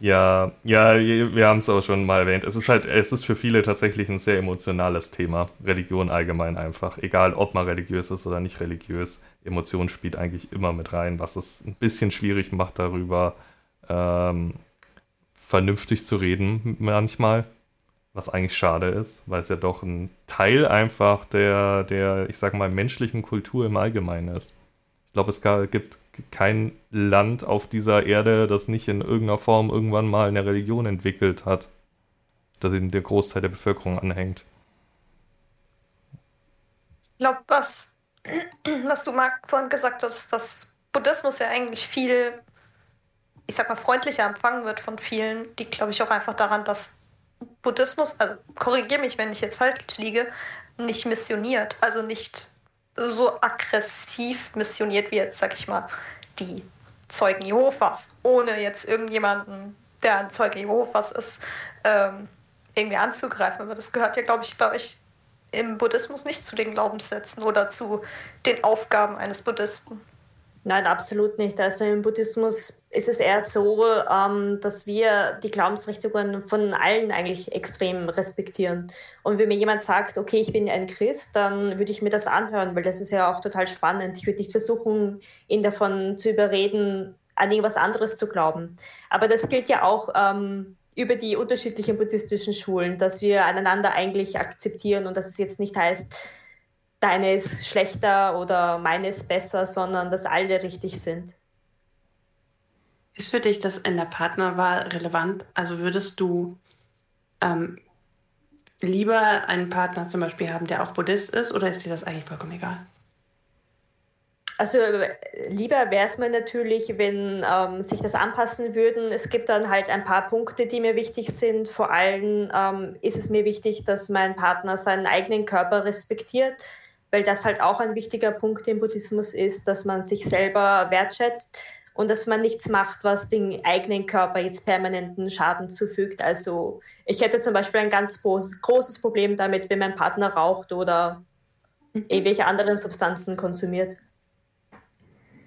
Speaker 4: Ja, ja, wir haben es auch schon mal erwähnt. Es ist halt, es ist für viele tatsächlich ein sehr emotionales Thema. Religion allgemein einfach. Egal, ob man religiös ist oder nicht religiös. Emotion spielt eigentlich immer mit rein, was es ein bisschen schwierig macht, darüber ähm, vernünftig zu reden manchmal. Was eigentlich schade ist, weil es ja doch ein Teil einfach der, der, ich sag mal, menschlichen Kultur im Allgemeinen ist. Ich glaube, es gibt kein Land auf dieser Erde, das nicht in irgendeiner Form irgendwann mal eine Religion entwickelt hat, dass in der Großteil der Bevölkerung anhängt.
Speaker 1: Ich glaube, was, was du, Marc, vorhin gesagt hast, dass Buddhismus ja eigentlich viel, ich sag mal, freundlicher empfangen wird von vielen, liegt, glaube ich, auch einfach daran, dass Buddhismus, also korrigiere mich, wenn ich jetzt falsch liege, nicht missioniert, also nicht so aggressiv missioniert wie jetzt, sag ich mal, die Zeugen Jehovas, ohne jetzt irgendjemanden, der ein Zeuge Jehovas ist, ähm, irgendwie anzugreifen. Aber das gehört ja, glaube ich, glaube ich, im Buddhismus nicht zu den Glaubenssätzen oder zu den Aufgaben eines Buddhisten.
Speaker 2: Nein, absolut nicht. Also im Buddhismus ist es eher so, ähm, dass wir die Glaubensrichtungen von allen eigentlich extrem respektieren. Und wenn mir jemand sagt, okay, ich bin ein Christ, dann würde ich mir das anhören, weil das ist ja auch total spannend. Ich würde nicht versuchen, ihn davon zu überreden, an irgendwas anderes zu glauben. Aber das gilt ja auch ähm, über die unterschiedlichen buddhistischen Schulen, dass wir einander eigentlich akzeptieren und dass es jetzt nicht heißt, deine ist schlechter oder meine ist besser, sondern dass alle richtig sind.
Speaker 3: Ist für dich das in der Partnerwahl relevant? Also würdest du ähm, lieber einen Partner zum Beispiel haben, der auch Buddhist ist, oder ist dir das eigentlich vollkommen egal?
Speaker 2: Also lieber wäre es mir natürlich, wenn ähm, sich das anpassen würden. Es gibt dann halt ein paar Punkte, die mir wichtig sind. Vor allem ähm, ist es mir wichtig, dass mein Partner seinen eigenen Körper respektiert weil das halt auch ein wichtiger Punkt im Buddhismus ist, dass man sich selber wertschätzt und dass man nichts macht, was den eigenen Körper jetzt permanenten Schaden zufügt. Also ich hätte zum Beispiel ein ganz großes Problem damit, wenn mein Partner raucht oder mhm. irgendwelche anderen Substanzen konsumiert.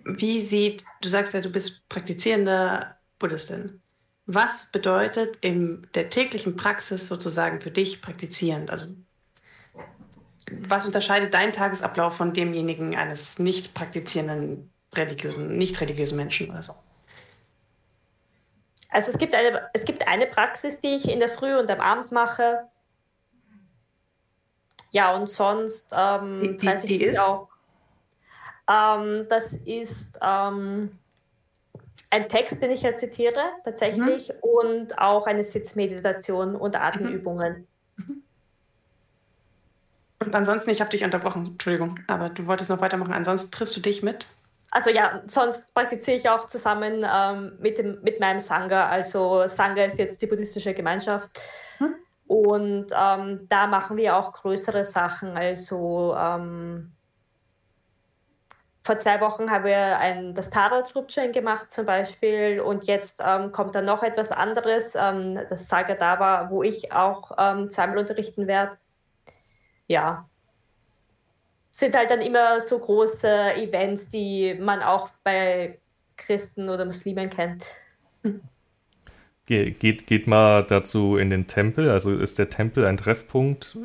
Speaker 3: Wie sieht, du sagst ja, du bist praktizierende Buddhistin. Was bedeutet in der täglichen Praxis sozusagen für dich praktizierend? Also was unterscheidet dein Tagesablauf von demjenigen eines nicht praktizierenden religiösen, nicht religiösen Menschen oder so?
Speaker 2: Also es gibt, eine, es gibt eine Praxis, die ich in der Früh und am Abend mache. Ja, und sonst ähm,
Speaker 3: die, die, die ist? auch.
Speaker 2: Ähm, das ist ähm, ein Text, den ich ja zitiere, tatsächlich, mhm. und auch eine Sitzmeditation und Atemübungen. Mhm.
Speaker 3: Und ansonsten, ich habe dich unterbrochen, Entschuldigung, aber du wolltest noch weitermachen. Ansonsten triffst du dich mit?
Speaker 2: Also ja, sonst praktiziere ich auch zusammen ähm, mit, dem, mit meinem Sangha. Also Sangha ist jetzt die buddhistische Gemeinschaft. Hm? Und ähm, da machen wir auch größere Sachen. Also ähm, vor zwei Wochen haben wir ein, das Tarot-Rutschen gemacht zum Beispiel und jetzt ähm, kommt dann noch etwas anderes, ähm, das Saga Dava, wo ich auch ähm, zweimal unterrichten werde ja, sind halt dann immer so große Events, die man auch bei Christen oder Muslimen kennt.
Speaker 4: Ge geht, geht mal dazu in den Tempel? Also ist der Tempel ein Treffpunkt?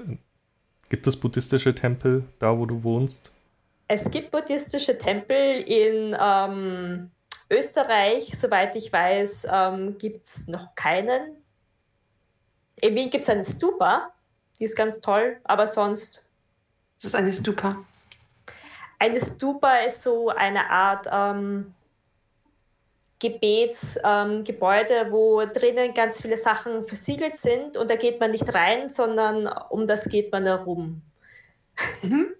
Speaker 4: Gibt es buddhistische Tempel da, wo du wohnst?
Speaker 2: Es gibt buddhistische Tempel in ähm, Österreich, soweit ich weiß, ähm, gibt es noch keinen. In Wien gibt es einen Stupa, die ist ganz toll, aber sonst.
Speaker 3: Was ist eine Stupa?
Speaker 2: Eine Stupa ist so eine Art ähm, Gebetsgebäude, ähm, wo drinnen ganz viele Sachen versiegelt sind und da geht man nicht rein, sondern um das geht man herum. Mhm.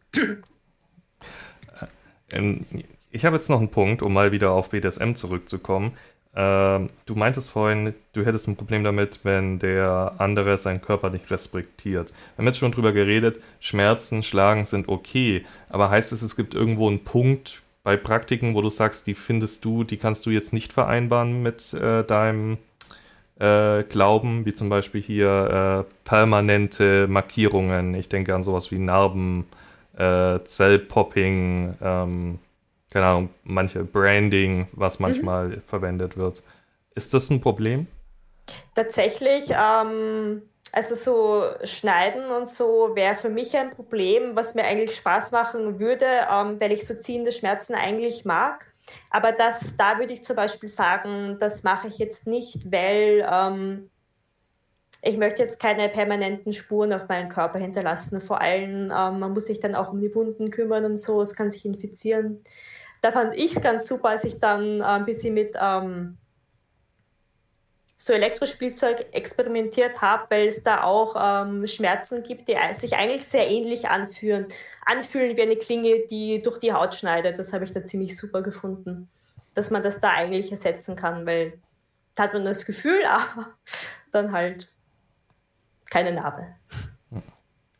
Speaker 4: Ähm, ich habe jetzt noch einen Punkt, um mal wieder auf BDSM zurückzukommen. Ähm, du meintest vorhin, du hättest ein Problem damit, wenn der andere seinen Körper nicht respektiert. Wir haben jetzt schon drüber geredet, Schmerzen, Schlagen sind okay, aber heißt es, es gibt irgendwo einen Punkt bei Praktiken, wo du sagst, die findest du, die kannst du jetzt nicht vereinbaren mit äh, deinem äh, glauben, wie zum Beispiel hier äh, permanente Markierungen. Ich denke an sowas wie Narben, äh, Zellpopping, ähm, keine Ahnung, manche Branding, was mhm. manchmal mhm. verwendet wird. Ist das ein Problem?
Speaker 2: Tatsächlich, ähm, also so Schneiden und so wäre für mich ein Problem, was mir eigentlich Spaß machen würde, ähm, weil ich so ziehende Schmerzen eigentlich mag. Aber das, da würde ich zum Beispiel sagen, das mache ich jetzt nicht, weil ähm, ich möchte jetzt keine permanenten Spuren auf meinen Körper hinterlassen. Vor allem, ähm, man muss sich dann auch um die Wunden kümmern und so, es kann sich infizieren. Da fand ich es ganz super, als ich dann äh, ein bisschen mit ähm, so Elektrospielzeug experimentiert habe, weil es da auch ähm, Schmerzen gibt, die sich eigentlich sehr ähnlich anfühlen, anfühlen wie eine Klinge, die durch die Haut schneidet. Das habe ich da ziemlich super gefunden, dass man das da eigentlich ersetzen kann, weil da hat man das Gefühl, aber dann halt keine Narbe.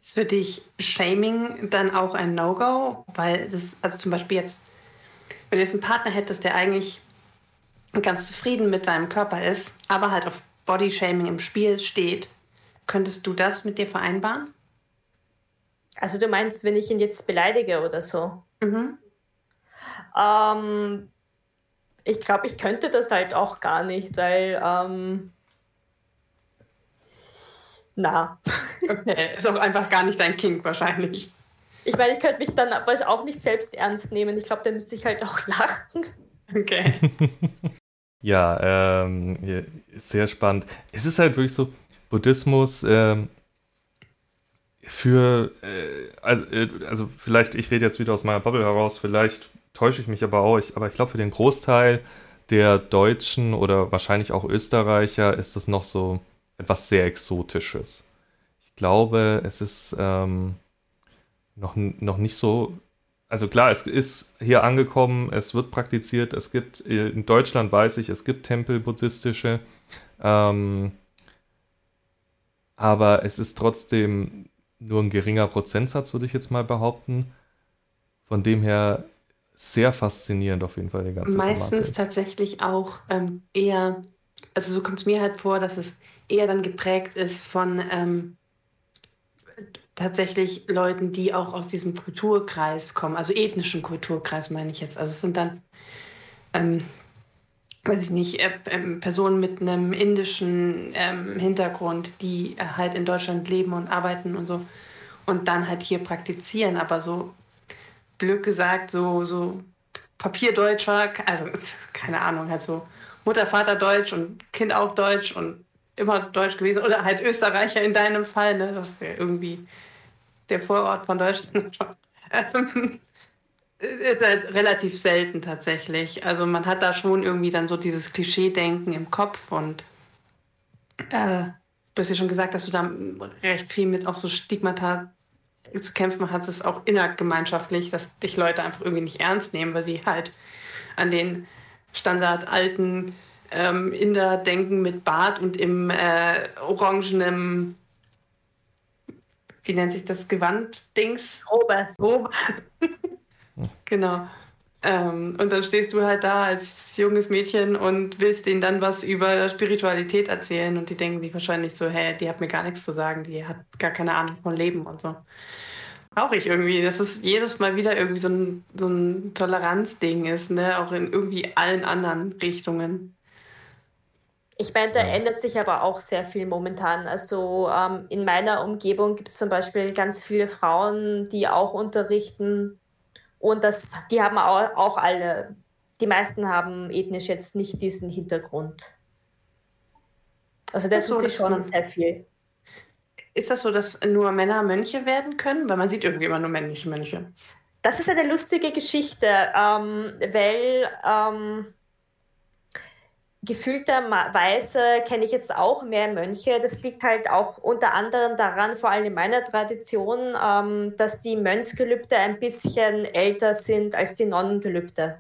Speaker 3: Ist für dich Shaming dann auch ein No-Go? Weil das, also zum Beispiel jetzt, wenn du jetzt einen Partner hättest, der eigentlich ganz zufrieden mit seinem Körper ist, aber halt auf Bodyshaming im Spiel steht, könntest du das mit dir vereinbaren?
Speaker 2: Also du meinst, wenn ich ihn jetzt beleidige oder so? Mhm. Ähm, ich glaube, ich könnte das halt auch gar nicht, weil ähm, na.
Speaker 3: Okay, ist auch einfach gar nicht dein King wahrscheinlich.
Speaker 2: Ich meine, ich könnte mich dann aber auch nicht selbst ernst nehmen. Ich glaube, da müsste ich halt auch lachen.
Speaker 3: Okay.
Speaker 4: Ja, ähm, sehr spannend. Es ist halt wirklich so, Buddhismus ähm, für, äh, also, äh, also vielleicht, ich rede jetzt wieder aus meiner Bubble heraus, vielleicht täusche ich mich aber auch, ich, aber ich glaube für den Großteil der Deutschen oder wahrscheinlich auch Österreicher ist das noch so etwas sehr Exotisches. Ich glaube, es ist ähm, noch, noch nicht so also klar, es ist hier angekommen, es wird praktiziert, es gibt, in Deutschland weiß ich, es gibt Tempel buddhistische, ähm, aber es ist trotzdem nur ein geringer Prozentsatz, würde ich jetzt mal behaupten. Von dem her sehr faszinierend auf jeden Fall die ganze
Speaker 3: Meistens Thematik. tatsächlich auch ähm, eher, also so kommt es mir halt vor, dass es eher dann geprägt ist von ähm, tatsächlich Leuten, die auch aus diesem Kulturkreis kommen, also ethnischen Kulturkreis meine ich jetzt. Also es sind dann, ähm, weiß ich nicht, äh, äh, Personen mit einem indischen ähm, Hintergrund, die äh, halt in Deutschland leben und arbeiten und so und dann halt hier praktizieren, aber so blöd gesagt, so, so Papierdeutscher, also keine Ahnung, halt so Mutter, Vater Deutsch und Kind auch Deutsch und immer Deutsch gewesen oder halt Österreicher in deinem Fall, ne? Das ist ja irgendwie der Vorort von Deutschland ähm, ist halt relativ selten tatsächlich. Also man hat da schon irgendwie dann so dieses Klischee-Denken im Kopf und äh, du hast ja schon gesagt, dass du da recht viel mit auch so Stigmata zu kämpfen hattest, auch innergemeinschaftlich, dass dich Leute einfach irgendwie nicht ernst nehmen, weil sie halt an den Standard alten ähm, Inder denken mit Bart und im äh, orangenen wie nennt sich das Gewand-Dings?
Speaker 2: Robe.
Speaker 3: Robe. genau. Ähm, und dann stehst du halt da als junges Mädchen und willst denen dann was über Spiritualität erzählen und die denken sich wahrscheinlich so, hä, die hat mir gar nichts zu sagen, die hat gar keine Ahnung von Leben und so. Brauche ich irgendwie, dass es jedes Mal wieder irgendwie so ein, so ein Toleranzding ist, ne? Auch in irgendwie allen anderen Richtungen.
Speaker 2: Ich meine, da ja. ändert sich aber auch sehr viel momentan. Also ähm, in meiner Umgebung gibt es zum Beispiel ganz viele Frauen, die auch unterrichten. Und das, die haben auch, auch alle, die meisten haben ethnisch jetzt nicht diesen Hintergrund. Also das tut sich schon sehr viel.
Speaker 3: Ist das so, dass nur Männer Mönche werden können? Weil man sieht irgendwie immer nur männliche Mönche.
Speaker 2: Das ist eine lustige Geschichte, ähm, weil ähm, gefühlterweise kenne ich jetzt auch mehr Mönche. Das liegt halt auch unter anderem daran, vor allem in meiner Tradition, ähm, dass die Mönchsgelübde ein bisschen älter sind als die Nonnengelübde.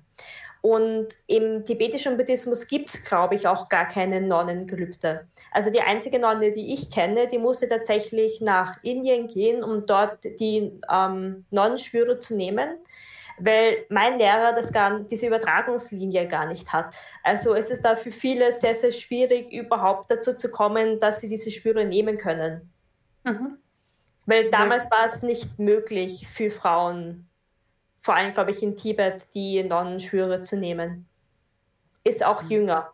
Speaker 2: Und im tibetischen Buddhismus gibt es, glaube ich, auch gar keine Nonnengelübde. Also die einzige Nonne, die ich kenne, die musste tatsächlich nach Indien gehen, um dort die ähm, Nonnenschwüre zu nehmen weil mein Lehrer das gar, diese Übertragungslinie gar nicht hat. Also es ist da für viele sehr, sehr schwierig, überhaupt dazu zu kommen, dass sie diese Spüre nehmen können. Mhm. Weil damals ja. war es nicht möglich für Frauen, vor allem, glaube ich, in Tibet, die Nonnenschwüre zu nehmen. Ist auch mhm. jünger.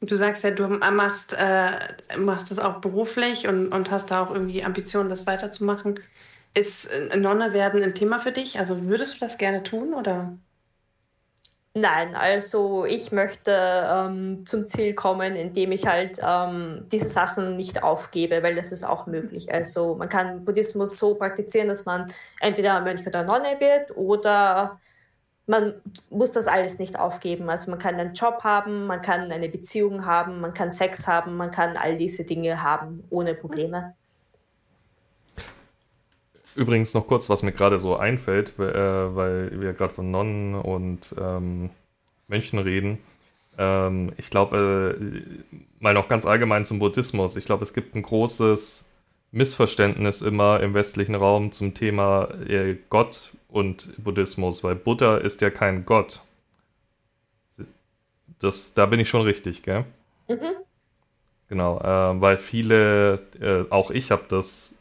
Speaker 3: Du sagst ja, du machst, äh, machst das auch beruflich und, und hast da auch irgendwie Ambitionen, das weiterzumachen. Ist äh, Nonne werden ein Thema für dich? Also würdest du das gerne tun oder?
Speaker 2: Nein, also ich möchte ähm, zum Ziel kommen, indem ich halt ähm, diese Sachen nicht aufgebe, weil das ist auch möglich. Also man kann Buddhismus so praktizieren, dass man entweder Mönch oder Nonne wird oder man muss das alles nicht aufgeben. Also man kann einen Job haben, man kann eine Beziehung haben, man kann Sex haben, man kann all diese Dinge haben ohne Probleme.
Speaker 4: Übrigens noch kurz, was mir gerade so einfällt, äh, weil wir gerade von Nonnen und ähm, Mönchen reden. Ähm, ich glaube, äh, mal noch ganz allgemein zum Buddhismus. Ich glaube, es gibt ein großes Missverständnis immer im westlichen Raum zum Thema äh, Gott und Buddhismus, weil Buddha ist ja kein Gott. Das, da bin ich schon richtig, gell? Mhm. Genau, äh, weil viele, äh, auch ich habe das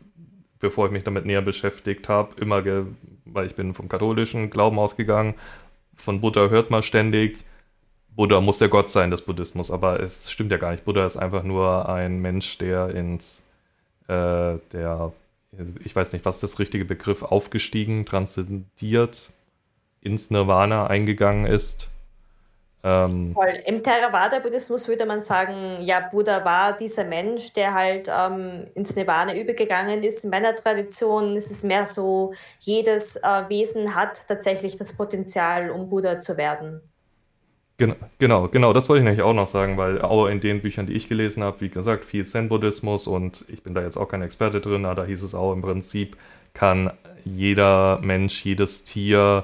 Speaker 4: bevor ich mich damit näher beschäftigt habe, immer, weil ich bin vom katholischen Glauben ausgegangen, von Buddha hört man ständig, Buddha muss der Gott sein des Buddhismus, aber es stimmt ja gar nicht. Buddha ist einfach nur ein Mensch, der ins, äh, der, ich weiß nicht, was das richtige Begriff, aufgestiegen, transzendiert, ins Nirvana eingegangen ist
Speaker 2: ähm, Voll. Im Theravada-Buddhismus würde man sagen, ja, Buddha war dieser Mensch, der halt ähm, ins Nirvana übergegangen ist. In meiner Tradition ist es mehr so, jedes äh, Wesen hat tatsächlich das Potenzial, um Buddha zu werden.
Speaker 4: Genau, genau, genau, das wollte ich nämlich auch noch sagen, weil auch in den Büchern, die ich gelesen habe, wie gesagt, viel Zen-Buddhismus und ich bin da jetzt auch kein Experte drin, aber da hieß es auch im Prinzip, kann jeder Mensch, jedes Tier,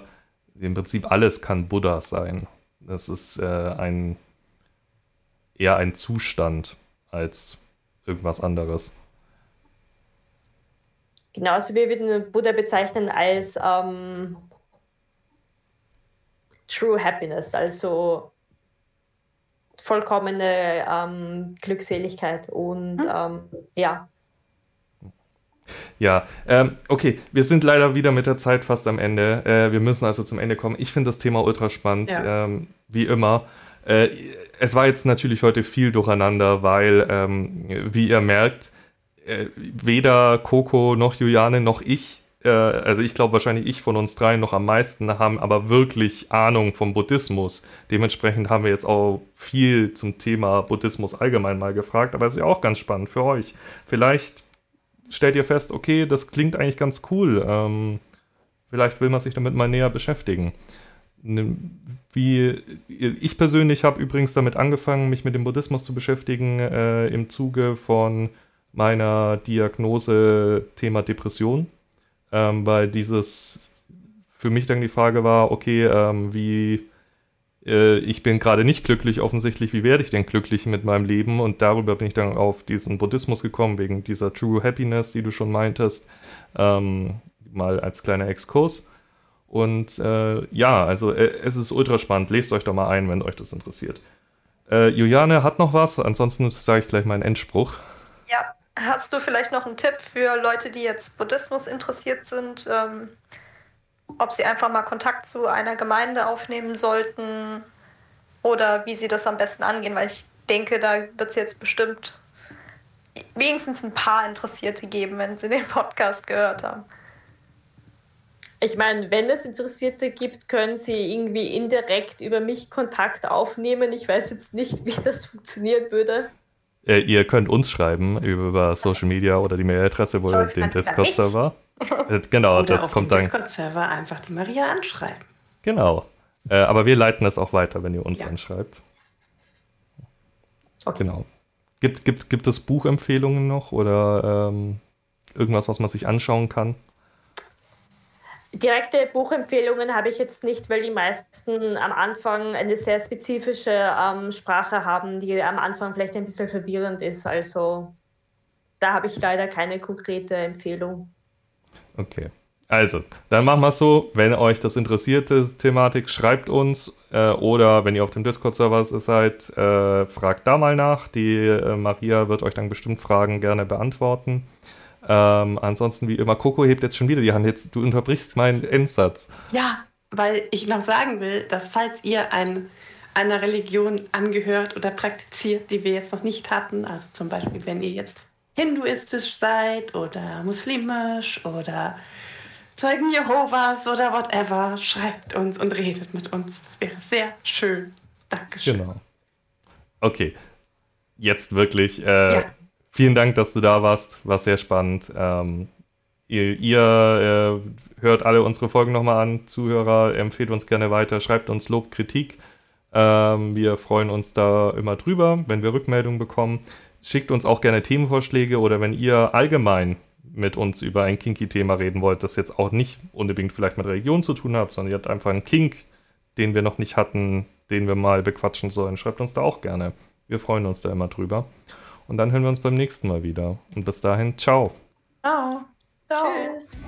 Speaker 4: im Prinzip alles kann Buddha sein. Das ist äh, ein eher ein Zustand als irgendwas anderes.
Speaker 2: Genauso wie wir den Buddha bezeichnen als ähm, True Happiness, also vollkommene ähm, Glückseligkeit und hm. ähm, ja.
Speaker 4: Ja, ähm, okay, wir sind leider wieder mit der Zeit fast am Ende. Äh, wir müssen also zum Ende kommen. Ich finde das Thema ultra spannend, ja. ähm, wie immer. Äh, es war jetzt natürlich heute viel durcheinander, weil, ähm, wie ihr merkt, äh, weder Coco noch Juliane noch ich, äh, also ich glaube wahrscheinlich ich von uns dreien noch am meisten, haben aber wirklich Ahnung vom Buddhismus. Dementsprechend haben wir jetzt auch viel zum Thema Buddhismus allgemein mal gefragt, aber es ist ja auch ganz spannend für euch. Vielleicht stellt ihr fest, okay, das klingt eigentlich ganz cool. Ähm, vielleicht will man sich damit mal näher beschäftigen. Wie ich persönlich habe übrigens damit angefangen, mich mit dem Buddhismus zu beschäftigen äh, im Zuge von meiner Diagnose Thema Depression, ähm, weil dieses für mich dann die Frage war, okay, ähm, wie äh, ich bin gerade nicht glücklich offensichtlich, wie werde ich denn glücklich mit meinem Leben? Und darüber bin ich dann auf diesen Buddhismus gekommen, wegen dieser True Happiness, die du schon meintest, ähm, mal als kleiner Exkurs. Und äh, ja, also äh, es ist ultra spannend. Lest euch da mal ein, wenn euch das interessiert. Äh, Juliane hat noch was, ansonsten sage ich gleich meinen Endspruch.
Speaker 1: Ja, hast du vielleicht noch einen Tipp für Leute, die jetzt Buddhismus interessiert sind? Ähm ob sie einfach mal Kontakt zu einer Gemeinde aufnehmen sollten oder wie sie das am besten angehen, weil ich denke, da wird es jetzt bestimmt wenigstens ein paar Interessierte geben, wenn sie den Podcast gehört haben.
Speaker 2: Ich meine, wenn es Interessierte gibt, können sie irgendwie indirekt über mich Kontakt aufnehmen. Ich weiß jetzt nicht, wie das funktionieren würde.
Speaker 4: Äh, ihr könnt uns schreiben über Social Media oder die Mailadresse oder den Discord-Server. Äh, genau,
Speaker 3: oder
Speaker 4: das
Speaker 3: auf
Speaker 4: kommt dann.
Speaker 3: Discord-Server einfach die Maria anschreiben.
Speaker 4: Genau. Äh, aber wir leiten das auch weiter, wenn ihr uns ja. anschreibt. Okay. Genau. Gibt, gibt, gibt es Buchempfehlungen noch oder ähm, irgendwas, was man sich anschauen kann?
Speaker 2: Direkte Buchempfehlungen habe ich jetzt nicht, weil die meisten am Anfang eine sehr spezifische ähm, Sprache haben, die am Anfang vielleicht ein bisschen verwirrend ist. Also da habe ich leider keine konkrete Empfehlung.
Speaker 4: Okay. Also, dann machen wir es so, wenn euch das interessiert, die Thematik, schreibt uns äh, oder wenn ihr auf dem Discord-Server seid, äh, fragt da mal nach. Die äh, Maria wird euch dann bestimmt Fragen gerne beantworten. Ähm, ansonsten, wie immer, Coco hebt jetzt schon wieder die Hand. Jetzt, du unterbrichst meinen Endsatz.
Speaker 3: Ja, weil ich noch sagen will, dass falls ihr ein, einer Religion angehört oder praktiziert, die wir jetzt noch nicht hatten, also zum Beispiel, wenn ihr jetzt hinduistisch seid oder muslimisch oder Zeugen Jehovas oder whatever, schreibt uns und redet mit uns. Das wäre sehr schön. Dankeschön. Genau.
Speaker 4: Okay. Jetzt wirklich. Äh, ja. Vielen Dank, dass du da warst. War sehr spannend. Ähm, ihr, ihr äh, hört alle unsere Folgen nochmal an. Zuhörer, empfehlt uns gerne weiter. Schreibt uns Lob, Kritik. Ähm, wir freuen uns da immer drüber, wenn wir Rückmeldungen bekommen. Schickt uns auch gerne Themenvorschläge oder wenn ihr allgemein mit uns über ein Kinky-Thema reden wollt, das jetzt auch nicht unbedingt vielleicht mit Religion zu tun hat, sondern ihr habt einfach einen Kink, den wir noch nicht hatten, den wir mal bequatschen sollen, schreibt uns da auch gerne. Wir freuen uns da immer drüber. Und dann hören wir uns beim nächsten Mal wieder. Und bis dahin, ciao.
Speaker 3: Ciao.
Speaker 2: ciao. Tschüss.